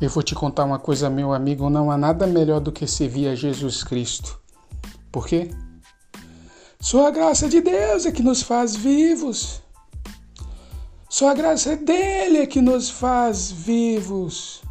Eu vou te contar uma coisa, meu amigo, não há nada melhor do que servir a Jesus Cristo. Por quê? Só a graça de Deus é que nos faz vivos. Só a graça dele é que nos faz vivos.